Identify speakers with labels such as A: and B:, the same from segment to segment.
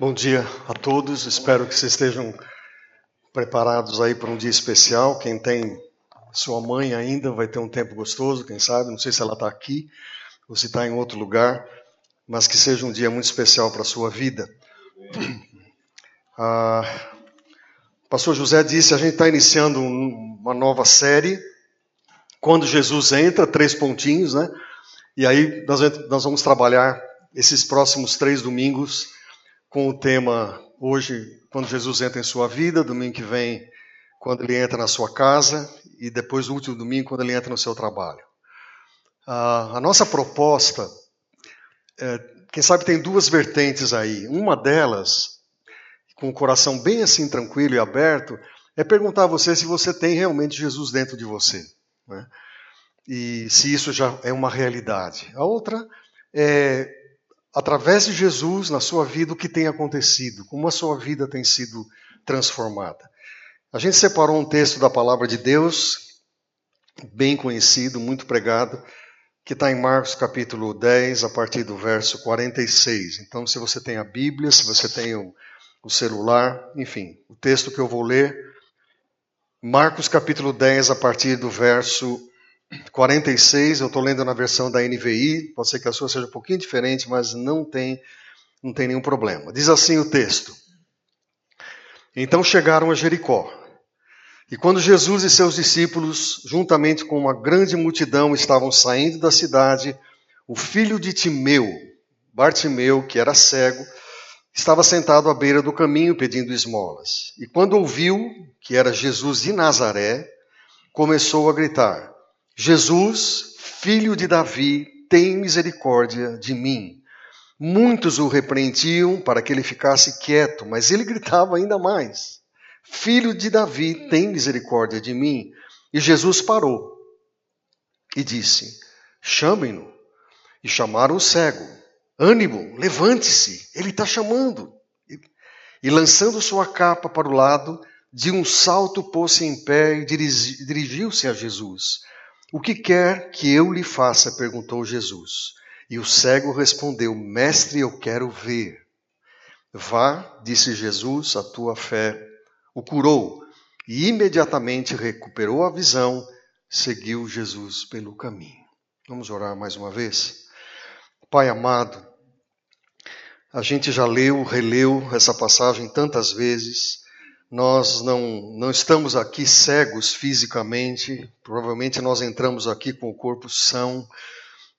A: Bom dia a todos, espero que vocês estejam preparados aí para um dia especial. Quem tem sua mãe ainda vai ter um tempo gostoso, quem sabe, não sei se ela está aqui ou se está em outro lugar, mas que seja um dia muito especial para a sua vida. Ah, o pastor José disse: a gente está iniciando um, uma nova série. Quando Jesus entra, três pontinhos, né? E aí nós, nós vamos trabalhar esses próximos três domingos com o tema hoje, quando Jesus entra em sua vida, domingo que vem, quando ele entra na sua casa, e depois o último domingo, quando ele entra no seu trabalho. Ah, a nossa proposta, é, quem sabe tem duas vertentes aí. Uma delas, com o coração bem assim tranquilo e aberto, é perguntar a você se você tem realmente Jesus dentro de você. Né? E se isso já é uma realidade. A outra é através de Jesus na sua vida o que tem acontecido, como a sua vida tem sido transformada. A gente separou um texto da palavra de Deus, bem conhecido, muito pregado, que está em Marcos capítulo 10, a partir do verso 46. Então, se você tem a Bíblia, se você tem o, o celular, enfim, o texto que eu vou ler, Marcos capítulo 10, a partir do verso 46, eu estou lendo na versão da NVI, pode ser que a sua seja um pouquinho diferente, mas não tem, não tem nenhum problema. Diz assim o texto: Então chegaram a Jericó. E quando Jesus e seus discípulos, juntamente com uma grande multidão, estavam saindo da cidade, o filho de Timeu, Bartimeu, que era cego, estava sentado à beira do caminho pedindo esmolas. E quando ouviu que era Jesus de Nazaré, começou a gritar: Jesus, filho de Davi, tem misericórdia de mim. Muitos o repreendiam para que ele ficasse quieto, mas ele gritava ainda mais: Filho de Davi, tem misericórdia de mim. E Jesus parou e disse: Chamem-no. E chamaram o cego: Ânimo, levante-se, ele está chamando. E lançando sua capa para o lado, de um salto pôs-se em pé e dirigiu-se a Jesus. O que quer que eu lhe faça? perguntou Jesus. E o cego respondeu: Mestre, eu quero ver. Vá, disse Jesus, a tua fé o curou. E imediatamente recuperou a visão, seguiu Jesus pelo caminho. Vamos orar mais uma vez? Pai amado, a gente já leu, releu essa passagem tantas vezes. Nós não, não estamos aqui cegos fisicamente, provavelmente nós entramos aqui com o corpo são,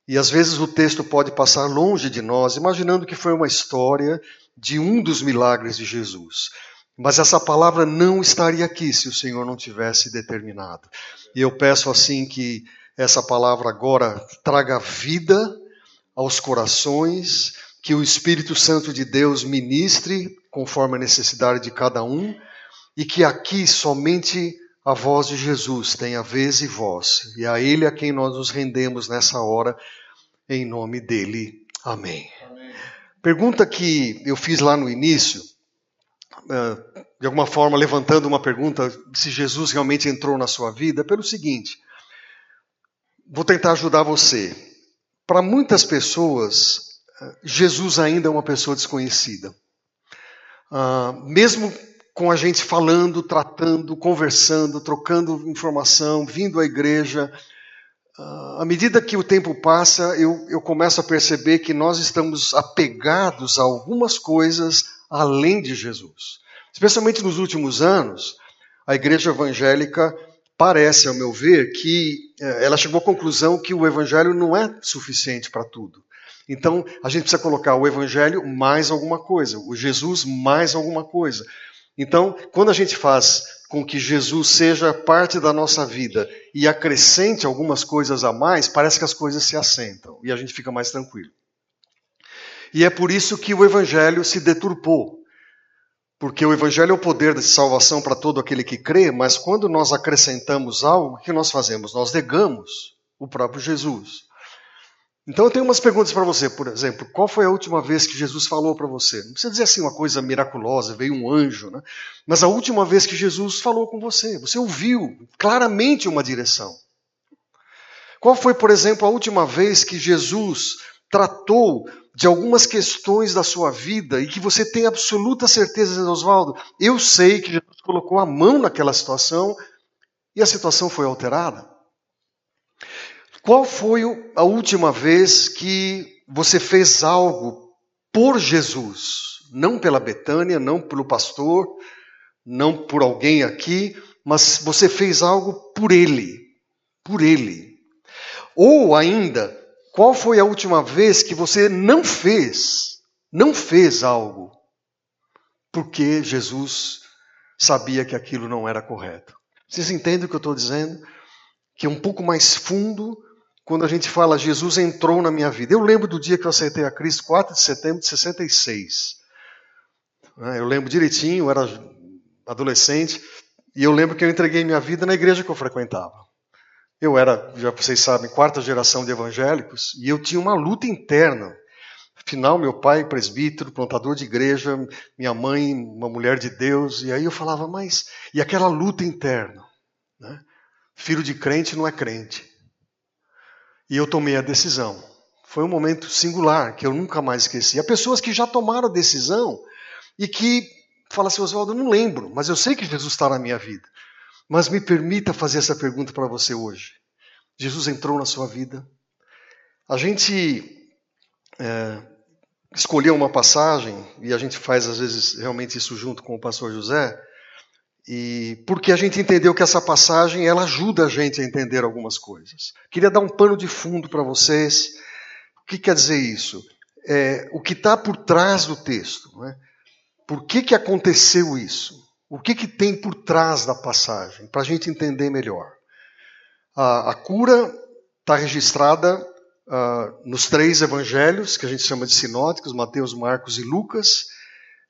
A: e às vezes o texto pode passar longe de nós, imaginando que foi uma história de um dos milagres de Jesus. Mas essa palavra não estaria aqui se o Senhor não tivesse determinado. E eu peço assim que essa palavra agora traga vida aos corações, que o Espírito Santo de Deus ministre conforme a necessidade de cada um e que aqui somente a voz de Jesus tenha vez e voz, e a Ele a quem nós nos rendemos nessa hora, em nome dele. Amém. Amém. Pergunta que eu fiz lá no início, eh, de alguma forma levantando uma pergunta se Jesus realmente entrou na sua vida, pelo seguinte: vou tentar ajudar você. Para muitas pessoas, eh, Jesus ainda é uma pessoa desconhecida. Uh, mesmo com a gente falando, tratando, conversando, trocando informação, vindo à igreja. Uh, à medida que o tempo passa, eu, eu começo a perceber que nós estamos apegados a algumas coisas além de Jesus. Especialmente nos últimos anos, a igreja evangélica parece, ao meu ver, que eh, ela chegou à conclusão que o evangelho não é suficiente para tudo. Então, a gente precisa colocar o evangelho mais alguma coisa, o Jesus mais alguma coisa. Então, quando a gente faz com que Jesus seja parte da nossa vida e acrescente algumas coisas a mais, parece que as coisas se assentam e a gente fica mais tranquilo. E é por isso que o evangelho se deturpou. Porque o evangelho é o poder de salvação para todo aquele que crê, mas quando nós acrescentamos algo, o que nós fazemos? Nós negamos o próprio Jesus. Então eu tenho umas perguntas para você, por exemplo, qual foi a última vez que Jesus falou para você? Não precisa dizer assim uma coisa miraculosa, veio um anjo, né? Mas a última vez que Jesus falou com você, você ouviu claramente uma direção. Qual foi, por exemplo, a última vez que Jesus tratou de algumas questões da sua vida e que você tem absoluta certeza, Oswaldo, eu sei que Jesus colocou a mão naquela situação e a situação foi alterada? Qual foi a última vez que você fez algo por Jesus? Não pela Betânia, não pelo pastor, não por alguém aqui, mas você fez algo por ele. Por ele. Ou ainda, qual foi a última vez que você não fez, não fez algo, porque Jesus sabia que aquilo não era correto? Vocês entendem o que eu estou dizendo? Que é um pouco mais fundo quando a gente fala Jesus entrou na minha vida. Eu lembro do dia que eu aceitei a Cristo, 4 de setembro de 66. Né, eu lembro direitinho, eu era adolescente, e eu lembro que eu entreguei minha vida na igreja que eu frequentava. Eu era, já vocês sabem, quarta geração de evangélicos e eu tinha uma luta interna. Afinal, meu pai, presbítero, plantador de igreja, minha mãe, uma mulher de Deus, e aí eu falava, mas. E aquela luta interna. Né? Filho de crente não é crente. E eu tomei a decisão. Foi um momento singular que eu nunca mais esqueci. Há pessoas que já tomaram a decisão e que falam assim, Oswaldo, eu não lembro, mas eu sei que Jesus está na minha vida. Mas me permita fazer essa pergunta para você hoje. Jesus entrou na sua vida? A gente é, escolheu uma passagem, e a gente faz às vezes realmente isso junto com o pastor José, e porque a gente entendeu que essa passagem ela ajuda a gente a entender algumas coisas. Queria dar um pano de fundo para vocês. O que quer dizer isso? É, o que está por trás do texto. Né? Por que, que aconteceu isso? O que, que tem por trás da passagem, para a gente entender melhor? A, a cura está registrada uh, nos três evangelhos, que a gente chama de sinóticos, Mateus, Marcos e Lucas.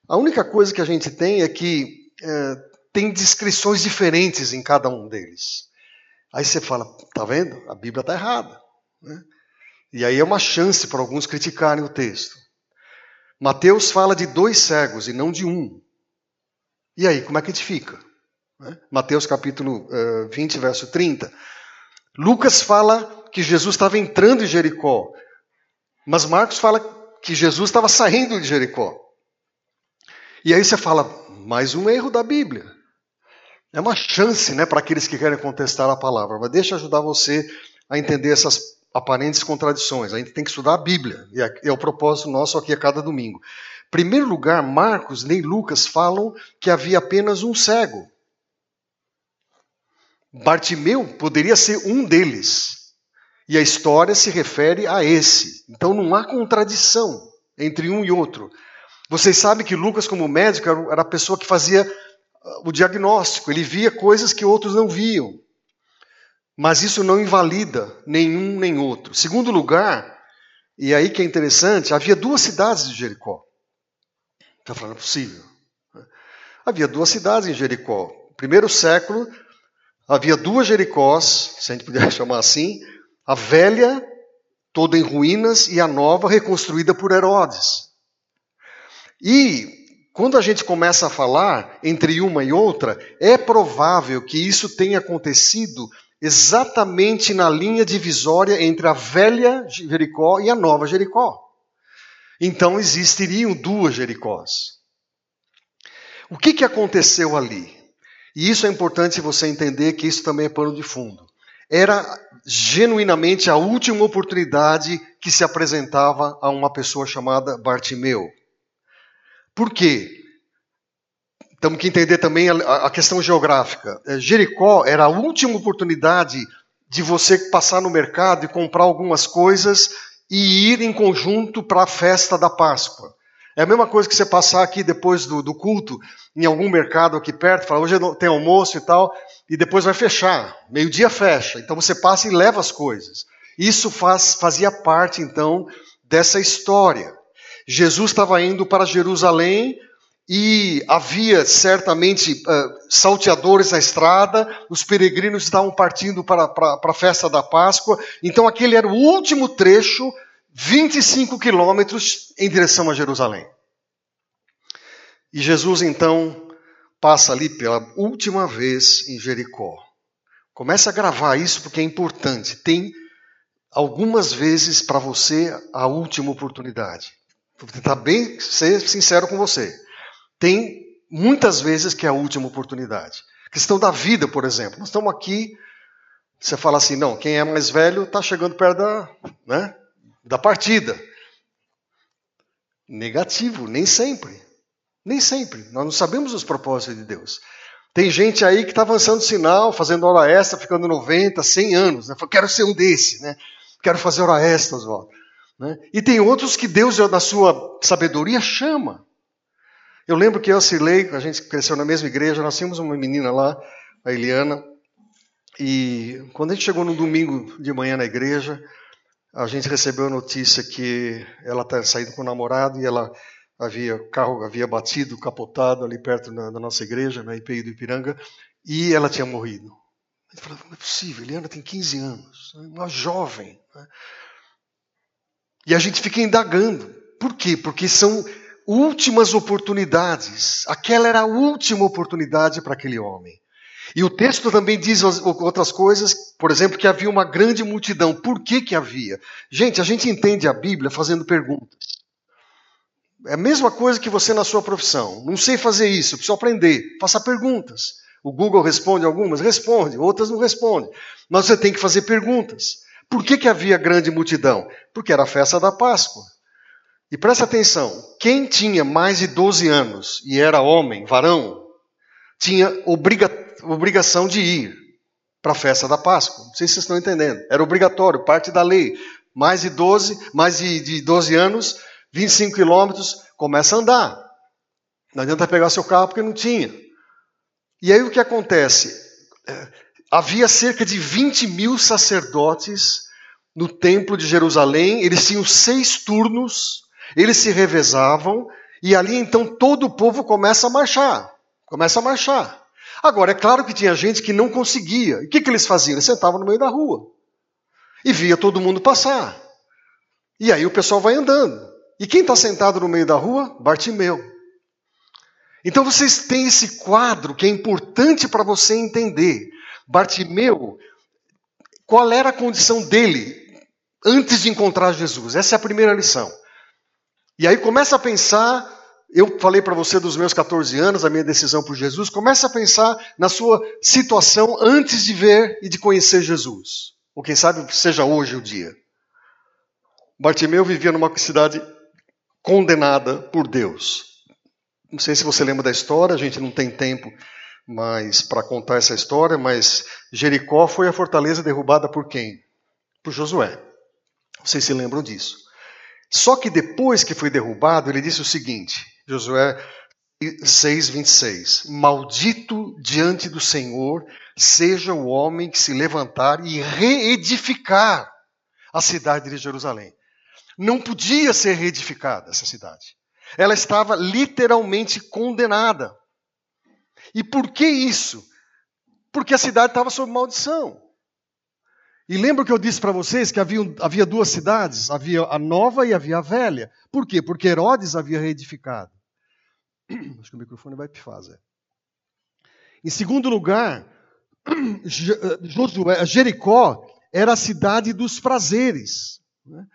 A: A única coisa que a gente tem é que uh, tem descrições diferentes em cada um deles. Aí você fala, tá vendo? A Bíblia está errada. Né? E aí é uma chance para alguns criticarem o texto. Mateus fala de dois cegos e não de um. E aí, como é que a gente fica? Né? Mateus capítulo uh, 20, verso 30. Lucas fala que Jesus estava entrando em Jericó, mas Marcos fala que Jesus estava saindo de Jericó. E aí você fala, mais um erro da Bíblia. É uma chance né, para aqueles que querem contestar a palavra, mas deixa ajudar você a entender essas aparentes contradições. A gente tem que estudar a Bíblia, e é, o propósito nosso aqui a cada domingo primeiro lugar, Marcos nem Lucas falam que havia apenas um cego. Bartimeu poderia ser um deles. E a história se refere a esse. Então não há contradição entre um e outro. Vocês sabem que Lucas, como médico, era a pessoa que fazia o diagnóstico, ele via coisas que outros não viam. Mas isso não invalida nenhum nem outro. Segundo lugar, e aí que é interessante, havia duas cidades de Jericó. Está falando, é possível. Havia duas cidades em Jericó. Primeiro século, havia duas Jericós, se a gente puder chamar assim, a velha, toda em ruínas, e a nova, reconstruída por Herodes. E quando a gente começa a falar entre uma e outra, é provável que isso tenha acontecido exatamente na linha divisória entre a velha Jericó e a nova Jericó. Então existiriam duas Jericós. O que, que aconteceu ali? E isso é importante você entender que isso também é pano de fundo. Era genuinamente a última oportunidade que se apresentava a uma pessoa chamada Bartimeu. Por quê? Temos que entender também a, questão geográfica. É, Jericó era a última oportunidade de você passar no mercado e comprar algumas coisas e ir em conjunto para a festa da Páscoa. É a mesma coisa que você passar aqui depois do, do culto, em algum mercado aqui perto, falar, hoje tem almoço e tal, e depois vai fechar. Meio-dia fecha. Então você passa e leva as coisas. Isso faz, fazia parte, então, dessa história. Jesus estava indo para Jerusalém e havia certamente uh, salteadores na estrada, os peregrinos estavam partindo para, para, para a festa da Páscoa, então aquele era o último trecho, 25 quilômetros em direção a Jerusalém. E Jesus então passa ali pela última vez em Jericó. Comece a gravar isso porque é importante. Tem algumas vezes para você a última oportunidade. Vou tentar bem ser sincero com você. Tem muitas vezes que é a última oportunidade. questão da vida, por exemplo. Nós estamos aqui, você fala assim, não, quem é mais velho está chegando perto da, né, da partida. Negativo, nem sempre. Nem sempre. Nós não sabemos os propósitos de Deus. Tem gente aí que está avançando sinal, fazendo hora extra, ficando 90, 100 anos. Né? Quero ser um desse, né? Quero fazer hora extra, Oswaldo. Né? E tem outros que Deus, na sua sabedoria, chama. Eu lembro que eu e a gente cresceu na mesma igreja, nós tínhamos uma menina lá, a Eliana, e quando a gente chegou no domingo de manhã na igreja, a gente recebeu a notícia que ela está saindo com o namorado e ela havia o carro havia batido, capotado ali perto da, nossa igreja, na IPI do Ipiranga, e ela tinha morrido. A gente falou, não é possível, Eliana tem 15 anos, né, uma jovem. Né? E a gente fica indagando. Por quê? Porque são últimas oportunidades. Aquela era a última oportunidade para aquele homem. E o texto também diz outras coisas, por exemplo, que havia uma grande multidão. Por que, que havia? Gente, a gente entende a Bíblia fazendo perguntas. É a mesma coisa que você na sua profissão. Não sei fazer isso, preciso aprender. Faça perguntas. O Google responde algumas? Responde, outras não responde. Mas você tem que fazer perguntas. Por que, que havia grande multidão? Porque era a festa da Páscoa. E presta atenção: quem tinha mais de 12 anos e era homem, varão, tinha obriga obrigação de ir para a festa da Páscoa. Não sei se vocês estão entendendo. Era obrigatório, parte da lei. Mais de 12, mais de, de 12 anos, 25 quilômetros, começa a andar. Não adianta pegar seu carro porque não tinha. E aí o que acontece? É, havia cerca de 20 mil sacerdotes no templo de Jerusalém, eles tinham seis turnos, eles se revezavam, e ali então todo o povo começa a marchar. Começa a marchar. Agora, é claro que tinha gente que não conseguia. E o que, que eles faziam? Eles sentavam no meio da rua. E via todo mundo passar. E aí o pessoal vai andando. E quem está sentado no meio da rua? Bartimeu. Então vocês têm esse quadro que é importante para você entender. Bartimeu, qual era a condição dele antes de encontrar Jesus? Essa é a primeira lição. E aí começa a pensar, eu falei para você dos meus 14 anos, a minha decisão por Jesus, começa a pensar na sua situação antes de ver e de conhecer Jesus. Ou quem sabe seja hoje o dia. Bartimeu vivia numa cidade condenada por Deus. Não sei se você lembra da história, a gente não tem tempo mas para contar essa história, mas Jericó foi a fortaleza derrubada por quem? Por Josué. Vocês se lembram disso. Só que depois que foi derrubado, ele disse o seguinte, Josué 6:26, Maldito diante do Senhor seja o homem que se levantar e reedificar a cidade de Jerusalém. Não podia ser reedificada essa cidade. Ela estava literalmente condenada. E por que isso? Porque a cidade estava sob maldição. E lembra que eu disse para vocês que havia, havia duas cidades? Havia a nova e havia a velha. Por quê? Porque Herodes havia reedificado. Acho que o microfone vai pifar, Zé. Em segundo lugar, Josué, Jericó era a cidade dos prazeres. Né?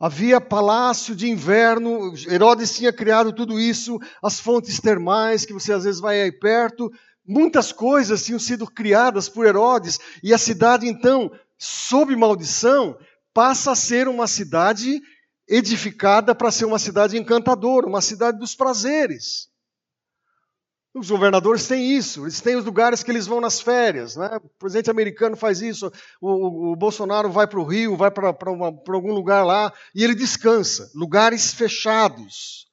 A: Havia palácio de inverno, Herodes tinha criado tudo isso, as fontes termais, que você às vezes vai aí perto, muitas coisas tinham sido criadas por Herodes, e a cidade então, sob maldição, passa a ser uma cidade edificada para ser uma cidade encantadora, uma cidade dos prazeres. Os governadores têm isso, eles têm os lugares que eles vão nas férias. Né? O presidente americano faz isso, o, o Bolsonaro vai para o Rio, vai para algum lugar lá e ele descansa. Lugares fechados.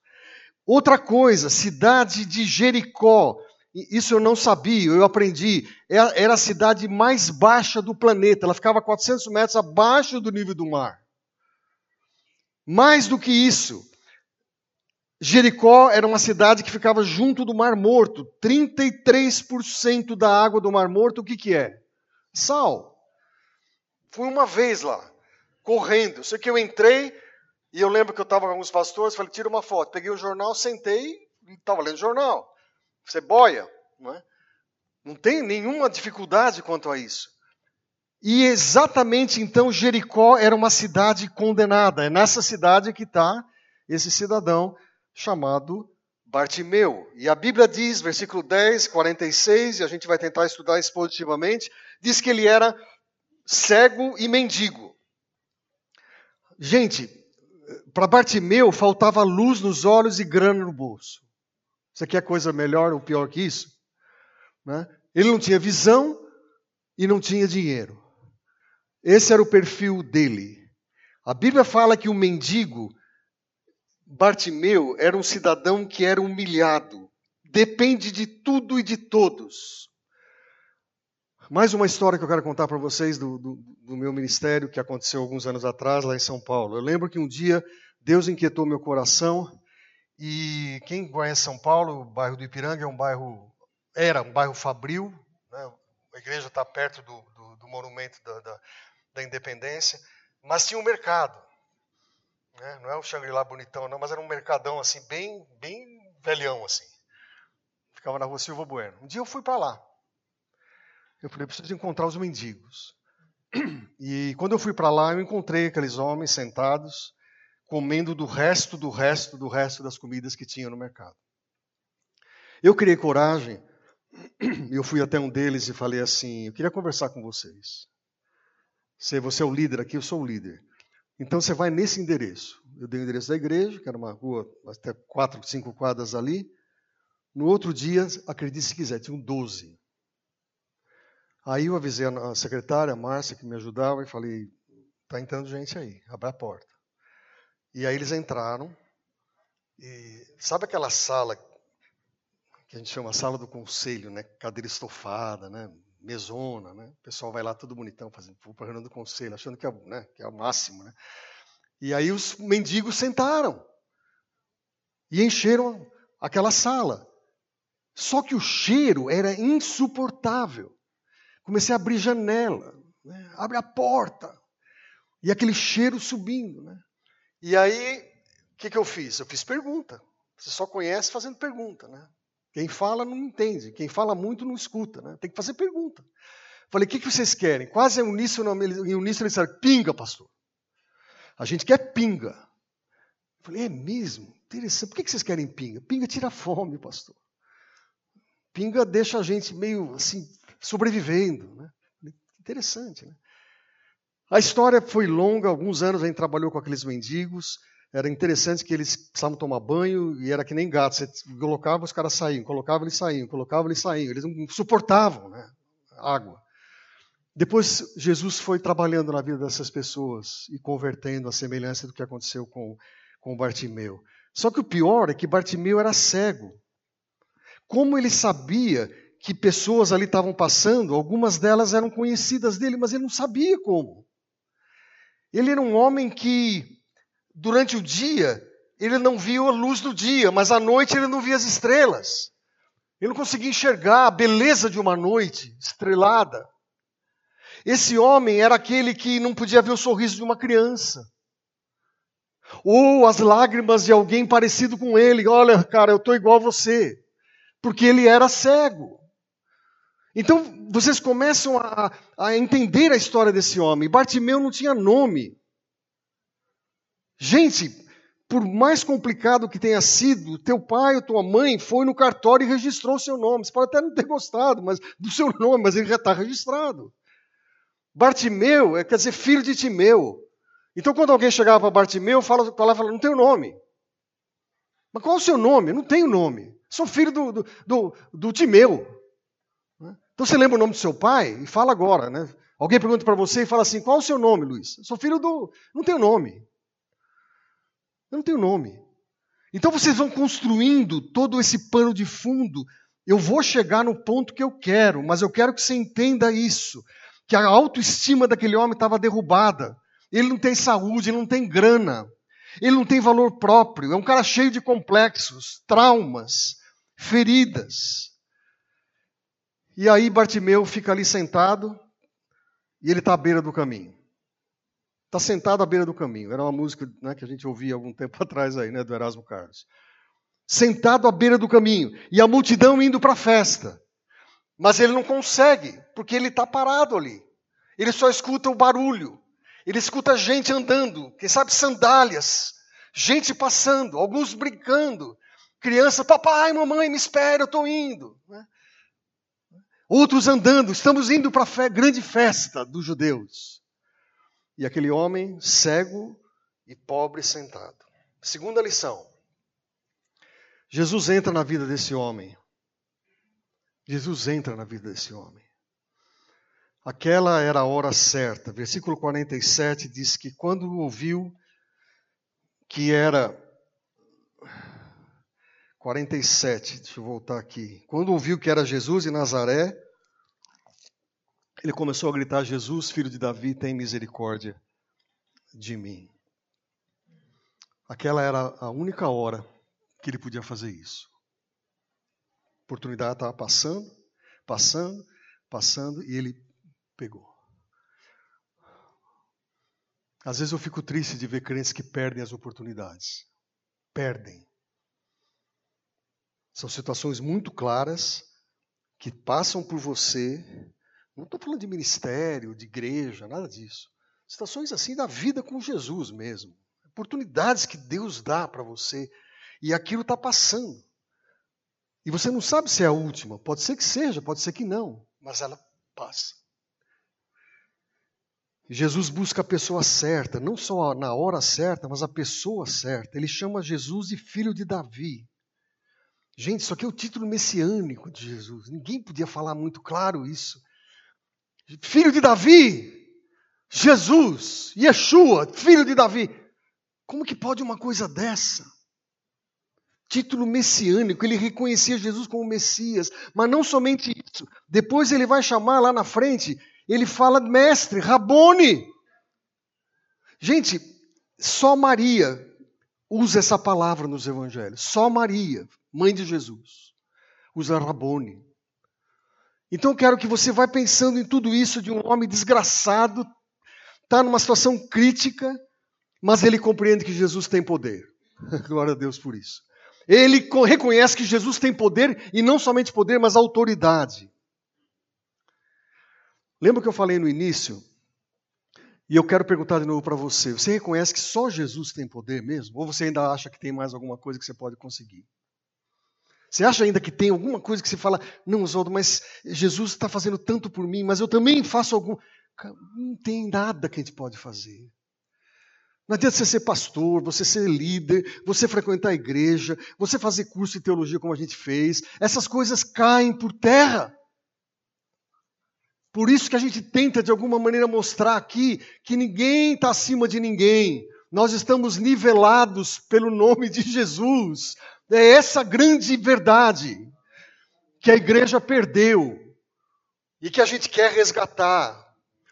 A: Outra coisa, cidade de Jericó. Isso eu não sabia, eu aprendi. É era a cidade mais baixa do planeta, ela ficava 400 metros abaixo do nível do mar. Mais do que isso, Jericó era uma cidade que ficava junto do Mar Morto. 33% da água do Mar Morto, o que, que é? Sal. Fui uma vez lá, correndo. Sei que eu entrei e eu lembro que eu estava com alguns pastores, falei, tira uma foto. Peguei o jornal, sentei e estava lendo o jornal. Você boia, não é? Não tem nenhuma dificuldade quanto a isso. E exatamente então Jericó era uma cidade condenada. É nessa cidade que está esse cidadão chamado Bartimeu. E a Bíblia diz, versículo 10, 46, e a gente vai tentar estudar isso positivamente, diz que ele era cego e mendigo. Gente, para Bartimeu faltava luz nos olhos e grana no bolso. Você quer coisa melhor ou pior que isso? Né? Ele não tinha visão e não tinha dinheiro. Esse era o perfil dele. A Bíblia fala que o mendigo, Bartimeu, era um cidadão que era humilhado, depende de tudo e de todos. Mais uma história que eu quero contar para vocês do, do, do, meu ministério que aconteceu alguns anos atrás lá em São Paulo. Eu lembro que um dia Deus inquietou meu coração e quem conhece São Paulo, o bairro do Ipiranga é um bairro era um bairro fabril, né? a igreja está perto do, do, monumento da, da, da, Independência, mas tinha um mercado. Né? Não é um Shangri-La bonitão, não, mas era um mercadão assim, bem, bem velhão assim. Ficava na rua Silva Bueno. Um dia eu fui para lá. Eu falei, preciso encontrar os mendigos. E quando eu fui para lá, eu encontrei aqueles homens sentados, comendo do resto, do resto, do resto das comidas que tinha no mercado. Eu criei coragem, eu fui até um deles e falei assim: eu queria conversar com vocês. Se você é o líder aqui, eu sou o líder. Então você vai nesse endereço. Eu dei o endereço da igreja, que era uma rua até quatro, cinco quadras ali. No outro dia, acredite se quiser, tinham doze. Aí eu avisei a secretária, a Márcia, que me ajudava, e falei: está entrando gente aí, abre a porta. E aí eles entraram. E sabe aquela sala que a gente chama sala do conselho, né? Cadeira estofada, né? Mesona, né? O pessoal vai lá todo bonitão, fazendo vou para a reunião do conselho, achando que é, né? que é o máximo, né? E aí os mendigos sentaram e encheram aquela sala. Só que o cheiro era insuportável. Comecei a abrir janela, né? abre a porta. E aquele cheiro subindo. Né? E aí, o que, que eu fiz? Eu fiz pergunta. Você só conhece fazendo pergunta. Né? Quem fala não entende. Quem fala muito não escuta. Né? Tem que fazer pergunta. Falei, o que, que vocês querem? Quase em uníssono, uníssono eles disseram, pinga, pastor. A gente quer pinga. Falei, é mesmo? Interessante. Por que, que vocês querem pinga? Pinga tira fome, pastor. Pinga deixa a gente meio assim, sobrevivendo. Né? Interessante, né? A história foi longa, alguns anos a gente trabalhou com aqueles mendigos. Era interessante que eles precisavam tomar banho e era que nem gato. Você colocava, os caras saíam, colocava, eles saíam, colocava, eles saíam. Eles não suportavam né, água. Depois, Jesus foi trabalhando na vida dessas pessoas e convertendo a semelhança do que aconteceu com, com Bartimeu. Só que o pior é que Bartimeu era cego. Como ele sabia que pessoas ali estavam passando, algumas delas eram conhecidas dele, mas ele não sabia como. Ele era um homem que, durante o dia, ele não viu a luz do dia, mas à noite ele não via as estrelas. Ele não conseguia enxergar a beleza de uma noite estrelada. Esse homem era aquele que não podia ver o sorriso de uma criança. Ou as lágrimas de alguém parecido com ele. Olha, cara, eu estou igual a você. Porque ele era cego. Então vocês começam a, a entender a história desse homem. Bartimeu não tinha nome. Gente, por mais complicado que tenha sido, teu pai ou tua mãe foi no cartório e registrou seu nome. Você pode até não ter gostado mas, do seu nome, mas ele já está registrado. Bartimeu é, quer dizer filho de Timeu. Então, quando alguém chegava para Bartimeu, falava, falava, não tem o nome. Mas qual é o seu nome? Não tenho nome. Sou filho do, do, do, do Timeu. Então você lembra o nome do seu pai e fala agora, né? Alguém pergunta para você e fala assim: qual é o seu nome, Luiz? Eu sou filho do. Não tenho nome. Não tenho nome. Então vocês vão construindo todo esse pano de fundo. Eu vou chegar no ponto que eu quero, mas eu quero que você entenda isso: que a autoestima daquele homem estava derrubada. Ele não tem saúde, ele não tem grana, ele não tem valor próprio. É um cara cheio de complexos, traumas, feridas. E aí Bartimeu fica ali sentado e ele está à beira do caminho. Está sentado à beira do caminho. Era uma música né, que a gente ouvia algum tempo atrás aí, né, do Erasmo Carlos. Sentado à beira do caminho e a multidão indo para a festa. Mas ele não consegue, porque ele está parado ali. Ele só escuta o barulho. Ele escuta gente andando, quem sabe sandálias, gente passando, alguns brincando, criança, papai, mamãe, me espera, eu estou indo. Né? Outros andando, estamos indo para a grande festa dos judeus. E aquele homem cego e pobre sentado. Segunda lição. Jesus entra na vida desse homem. Jesus entra na vida desse homem. Aquela era a hora certa. Versículo 47 diz que quando ouviu que era 47, deixa eu voltar aqui. Quando ouviu que era Jesus de Nazaré, ele começou a gritar: Jesus, filho de Davi, tem misericórdia de mim. Aquela era a única hora que ele podia fazer isso. A oportunidade estava passando, passando, passando, e ele pegou. Às vezes eu fico triste de ver crentes que perdem as oportunidades. Perdem. São situações muito claras que passam por você. Não estou falando de ministério, de igreja, nada disso. Situações assim da vida com Jesus mesmo. Oportunidades que Deus dá para você e aquilo está passando. E você não sabe se é a última. Pode ser que seja, pode ser que não, mas ela passa. Jesus busca a pessoa certa, não só na hora certa, mas a pessoa certa. Ele chama Jesus de filho de Davi. Gente, isso aqui é o título messiânico de Jesus. Ninguém podia falar muito claro isso. Filho de Davi, Jesus, Yeshua, filho de Davi. Como que pode uma coisa dessa? Título messiânico, ele reconhecia Jesus como Messias, mas não somente isso. Depois ele vai chamar lá na frente ele fala mestre, Rabone. Gente, só Maria usa essa palavra nos evangelhos. Só Maria, mãe de Jesus, usa Rabone. Então eu quero que você vá pensando em tudo isso de um homem desgraçado, está numa situação crítica, mas ele compreende que Jesus tem poder. Glória a Deus por isso. Ele reconhece que Jesus tem poder e não somente poder, mas autoridade. Lembra que eu falei no início? E eu quero perguntar de novo para você: você reconhece que só Jesus tem poder mesmo? Ou você ainda acha que tem mais alguma coisa que você pode conseguir? Você acha ainda que tem alguma coisa que você fala, não, Oswaldo, mas Jesus está fazendo tanto por mim, mas eu também faço algum. Não tem nada que a gente pode fazer. Não adianta você ser pastor, você ser líder, você frequentar a igreja, você fazer curso de teologia como a gente fez. Essas coisas caem por terra. Por isso que a gente tenta, de alguma maneira, mostrar aqui que ninguém está acima de ninguém. Nós estamos nivelados pelo nome de Jesus. É essa grande verdade que a igreja perdeu e que a gente quer resgatar.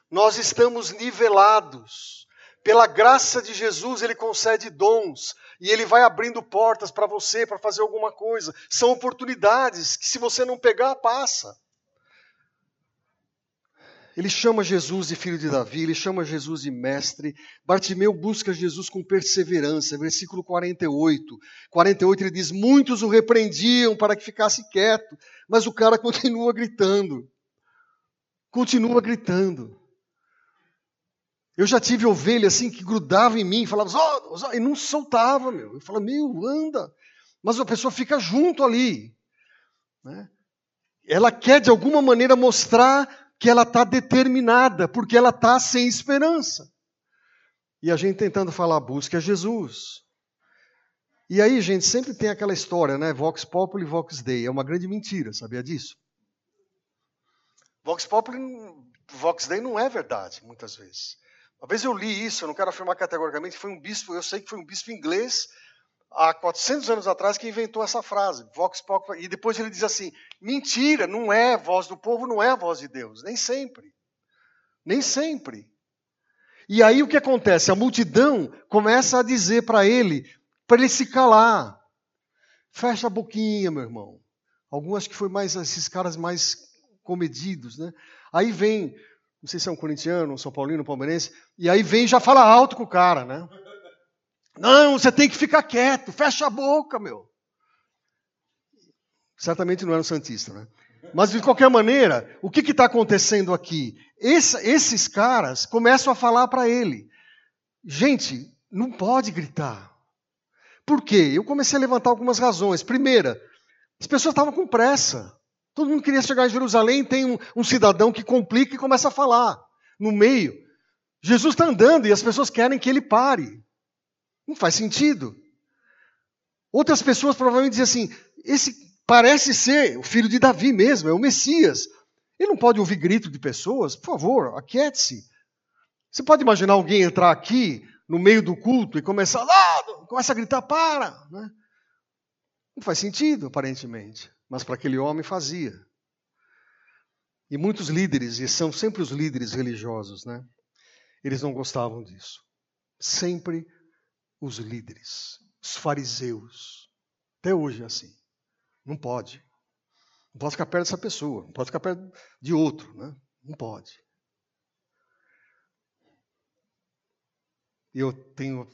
A: Nós estamos nivelados. Pela graça de Jesus, Ele concede dons e Ele vai abrindo portas para você para fazer alguma coisa. São oportunidades que, se você não pegar, passa. Ele chama Jesus de filho de Davi, ele chama Jesus de mestre. Bartimeu busca Jesus com perseverança. Versículo 48. 48 ele diz: Muitos o repreendiam para que ficasse quieto, mas o cara continua gritando. Continua gritando. Eu já tive ovelha assim que grudava em mim, falava, oh, oh, e não soltava, meu. Eu falava, meu, anda. Mas a pessoa fica junto ali. Né? Ela quer de alguma maneira mostrar que ela está determinada, porque ela está sem esperança. E a gente tentando falar, busca Jesus. E aí, gente, sempre tem aquela história, né? Vox Populi, Vox Dei. É uma grande mentira, sabia disso? Vox Populi, Vox Dei não é verdade, muitas vezes. Uma vez eu li isso, eu não quero afirmar categoricamente, foi um bispo, eu sei que foi um bispo inglês há 400 anos atrás que inventou essa frase, vox populi, e depois ele diz assim: mentira, não é voz do povo, não é a voz de Deus, nem sempre. Nem sempre. E aí o que acontece? A multidão começa a dizer para ele, para ele se calar. Fecha a boquinha, meu irmão. Alguns que foi mais esses caras mais comedidos, né? Aí vem, não sei se é um corintiano, um são paulino, um palmeirense, e aí vem e já fala alto com o cara, né? Não, você tem que ficar quieto, fecha a boca, meu. Certamente não era um Santista, né? Mas de qualquer maneira, o que está acontecendo aqui? Esse, esses caras começam a falar para ele: gente, não pode gritar. Por quê? Eu comecei a levantar algumas razões. Primeira, as pessoas estavam com pressa. Todo mundo queria chegar em Jerusalém, tem um, um cidadão que complica e começa a falar no meio. Jesus está andando e as pessoas querem que ele pare. Não faz sentido. Outras pessoas provavelmente dizem assim: esse parece ser o filho de Davi mesmo, é o Messias. Ele não pode ouvir grito de pessoas? Por favor, aquiete-se. Você pode imaginar alguém entrar aqui no meio do culto e começar, lá, começa a gritar, para. Né? Não faz sentido, aparentemente mas para aquele homem fazia. E muitos líderes, e são sempre os líderes religiosos, né? Eles não gostavam disso. Sempre os líderes, os fariseus. Até hoje é assim. Não pode. Não pode ficar perto dessa pessoa, não pode ficar perto de outro, né? Não pode. Eu tenho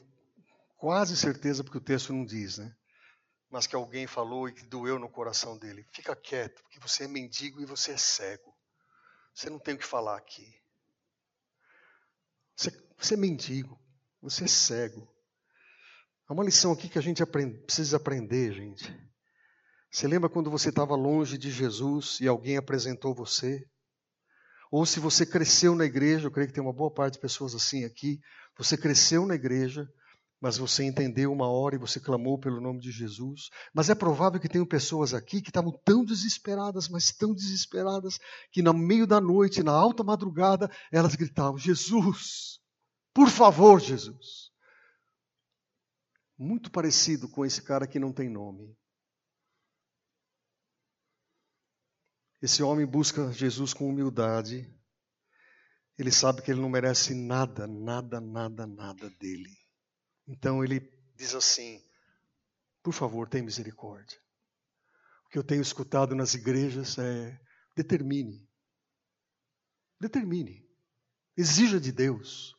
A: quase certeza, porque o texto não diz, né? mas que alguém falou e que doeu no coração dele. Fica quieto, porque você é mendigo e você é cego. Você não tem o que falar aqui. Você, você é mendigo, você é cego. Há uma lição aqui que a gente precisa aprender, gente. Você lembra quando você estava longe de Jesus e alguém apresentou você? Ou se você cresceu na igreja, eu creio que tem uma boa parte de pessoas assim aqui. Você cresceu na igreja, mas você entendeu uma hora e você clamou pelo nome de Jesus. Mas é provável que tenham pessoas aqui que estavam tão desesperadas, mas tão desesperadas, que no meio da noite, na alta madrugada, elas gritavam: Jesus, por favor, Jesus. Muito parecido com esse cara que não tem nome. Esse homem busca Jesus com humildade. Ele sabe que ele não merece nada, nada, nada, nada dele. Então ele diz assim: por favor, tenha misericórdia. O que eu tenho escutado nas igrejas é: determine. Determine. Exija de Deus.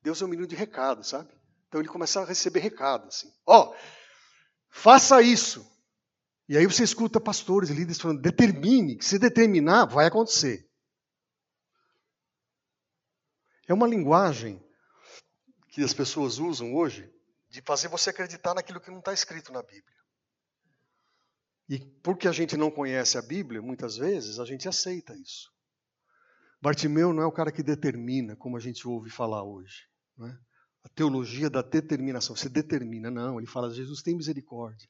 A: Deus é um menino de recado, sabe? Então ele começa a receber recado assim: ó, oh, faça isso. E aí você escuta pastores e líderes falando: determine, que se determinar, vai acontecer. É uma linguagem que as pessoas usam hoje de fazer você acreditar naquilo que não está escrito na Bíblia. E porque a gente não conhece a Bíblia, muitas vezes a gente aceita isso. Bartimeu não é o cara que determina, como a gente ouve falar hoje. É? A teologia da determinação. Você determina, não. Ele fala: Jesus tem misericórdia.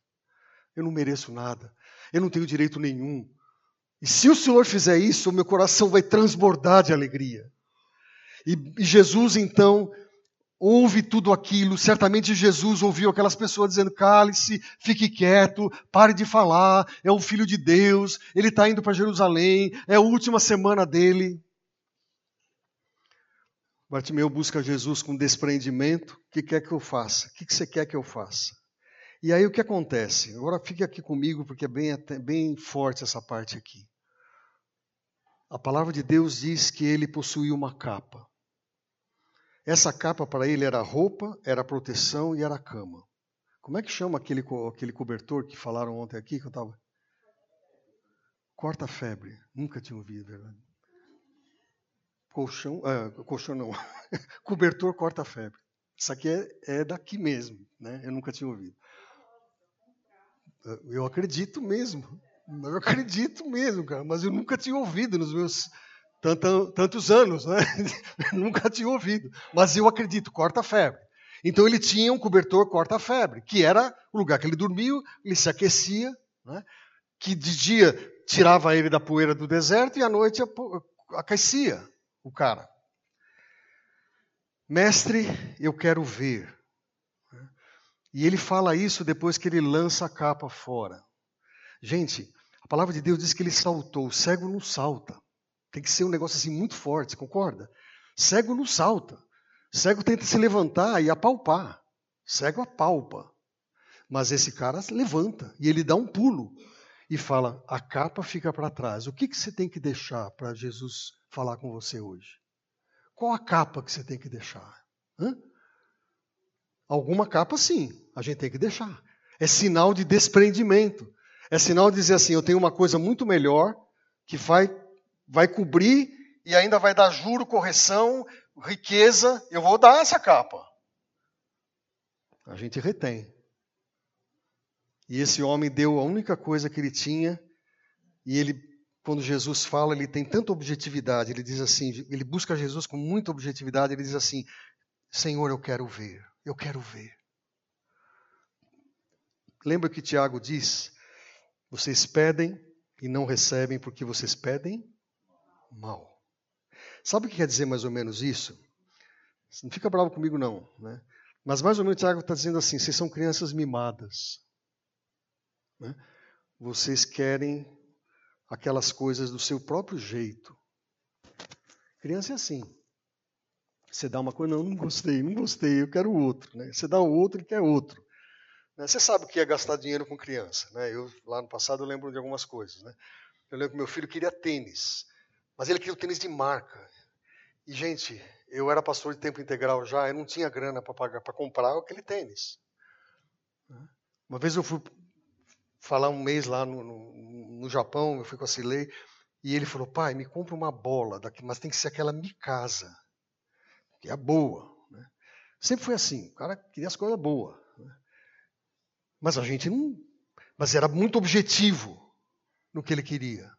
A: Eu não mereço nada. Eu não tenho direito nenhum. E se o Senhor fizer isso, o meu coração vai transbordar de alegria. E, e Jesus, então, ouve tudo aquilo. Certamente Jesus ouviu aquelas pessoas dizendo: cale-se, fique quieto, pare de falar, é o filho de Deus, ele está indo para Jerusalém, é a última semana dele. Bartimeu busca Jesus com desprendimento. O que quer que eu faça? O que você quer que eu faça? E aí o que acontece? Agora fique aqui comigo, porque é bem, bem forte essa parte aqui. A palavra de Deus diz que ele possuía uma capa. Essa capa para ele era roupa, era proteção e era cama. Como é que chama aquele, aquele cobertor que falaram ontem aqui que eu estava? Corta-febre. Nunca tinha ouvido, verdade? Colchão, ah, colchão não. cobertor corta-febre. Isso aqui é, é daqui mesmo, né? Eu nunca tinha ouvido. Eu acredito mesmo. Eu acredito mesmo, cara. Mas eu nunca tinha ouvido nos meus tanto, tantos anos, né? Nunca tinha ouvido. Mas eu acredito, corta-febre. Então ele tinha um cobertor corta-febre, que era o lugar que ele dormia, ele se aquecia, né? que de dia tirava ele da poeira do deserto e à noite aquecia o cara. Mestre, eu quero ver. E ele fala isso depois que ele lança a capa fora. Gente, a palavra de Deus diz que ele saltou, o cego não salta. Tem que ser um negócio assim muito forte, concorda? Cego não salta. Cego tenta se levantar e apalpar. Cego apalpa. Mas esse cara levanta e ele dá um pulo e fala: a capa fica para trás. O que, que você tem que deixar para Jesus falar com você hoje? Qual a capa que você tem que deixar? Hã? Alguma capa, sim, a gente tem que deixar. É sinal de desprendimento. É sinal de dizer assim: eu tenho uma coisa muito melhor que vai, vai cobrir e ainda vai dar juro, correção, riqueza. Eu vou dar essa capa. A gente retém. E esse homem deu a única coisa que ele tinha, e ele, quando Jesus fala, ele tem tanta objetividade, ele diz assim, ele busca Jesus com muita objetividade, ele diz assim: Senhor, eu quero ver, eu quero ver. Lembra que Tiago diz: Vocês pedem e não recebem porque vocês pedem mal. Sabe o que quer dizer mais ou menos isso? Não fica bravo comigo, não. Né? Mas mais ou menos Tiago está dizendo assim: vocês são crianças mimadas. Né? Vocês querem aquelas coisas do seu próprio jeito. Criança é assim. Você dá uma coisa, não, não gostei, não gostei, eu quero outro. Né? Você dá o outro, ele quer outro. Né? Você sabe o que é gastar dinheiro com criança. Né? Eu, lá no passado, eu lembro de algumas coisas. Né? Eu lembro que meu filho queria tênis, mas ele queria o tênis de marca. E, gente, eu era pastor de tempo integral já, eu não tinha grana para pagar para comprar aquele tênis. Uma vez eu fui falar um mês lá no, no, no Japão, eu fui com a Cilei, e ele falou, pai, me compra uma bola, daqui, mas tem que ser aquela Mikasa, que é boa. Né? Sempre foi assim, o cara queria as coisas boas. Né? Mas a gente não. Mas era muito objetivo no que ele queria.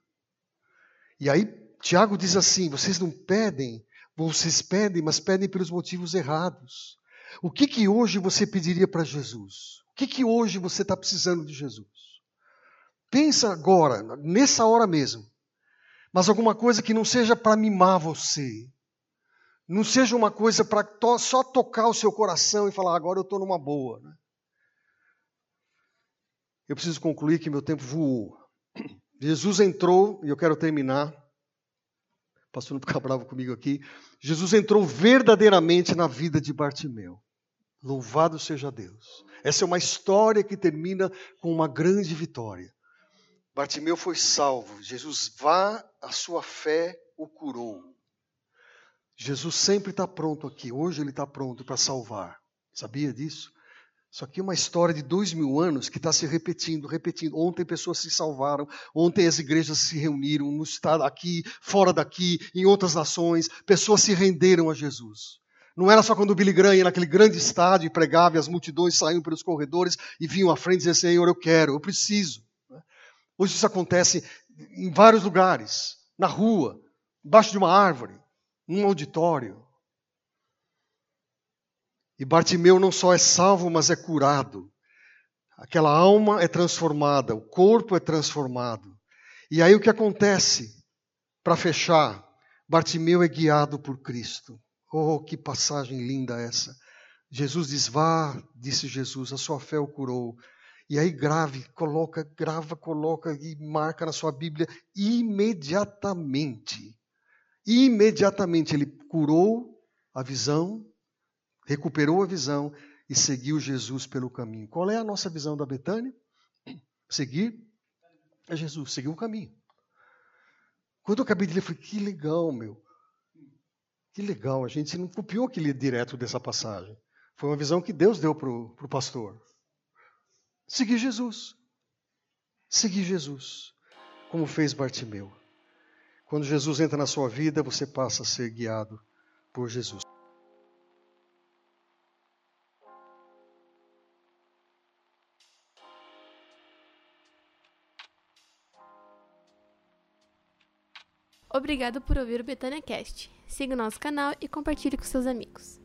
A: E aí, Tiago diz assim: vocês não pedem, vocês pedem, mas pedem pelos motivos errados. O que que hoje você pediria para Jesus? O que que hoje você está precisando de Jesus? Pensa agora, nessa hora mesmo. Mas alguma coisa que não seja para mimar você. Não seja uma coisa para to só tocar o seu coração e falar, agora eu estou numa boa. Né? Eu preciso concluir que meu tempo voou. Jesus entrou, e eu quero terminar. O pastor não ficar bravo comigo aqui. Jesus entrou verdadeiramente na vida de Bartimeu. Louvado seja Deus. Essa é uma história que termina com uma grande vitória. Bartimeu foi salvo. Jesus vá, a sua fé o curou. Jesus sempre está pronto aqui. Hoje ele está pronto para salvar. Sabia disso? Isso aqui é uma história de dois mil anos que está se repetindo, repetindo. Ontem pessoas se salvaram, ontem as igrejas se reuniram, no estado aqui, fora daqui, em outras nações, pessoas se renderam a Jesus. Não era só quando o Billy Graham ia naquele grande estádio e pregava e as multidões saíam pelos corredores e vinham à frente e diziam, Senhor, eu quero, eu preciso. Hoje isso acontece em vários lugares, na rua, embaixo de uma árvore, num auditório. E Bartimeu não só é salvo, mas é curado. Aquela alma é transformada, o corpo é transformado. E aí o que acontece? Para fechar, Bartimeu é guiado por Cristo. Oh, que passagem linda essa. Jesus diz: Vá, disse Jesus, a sua fé o curou. E aí grave, coloca, grava, coloca e marca na sua Bíblia imediatamente. Imediatamente ele curou a visão, recuperou a visão e seguiu Jesus pelo caminho. Qual é a nossa visão da Betânia? Seguir é Jesus, seguir o caminho. Quando eu acabei de ler, eu falei, que legal, meu. Que legal, a gente não copiou aquele direto dessa passagem. Foi uma visão que Deus deu para o pastor. Seguir Jesus. Seguir Jesus. Como fez Bartimeu. Quando Jesus entra na sua vida, você passa a ser guiado por Jesus.
B: Obrigado por ouvir o Betânia Cast. Siga o nosso canal e compartilhe com seus amigos.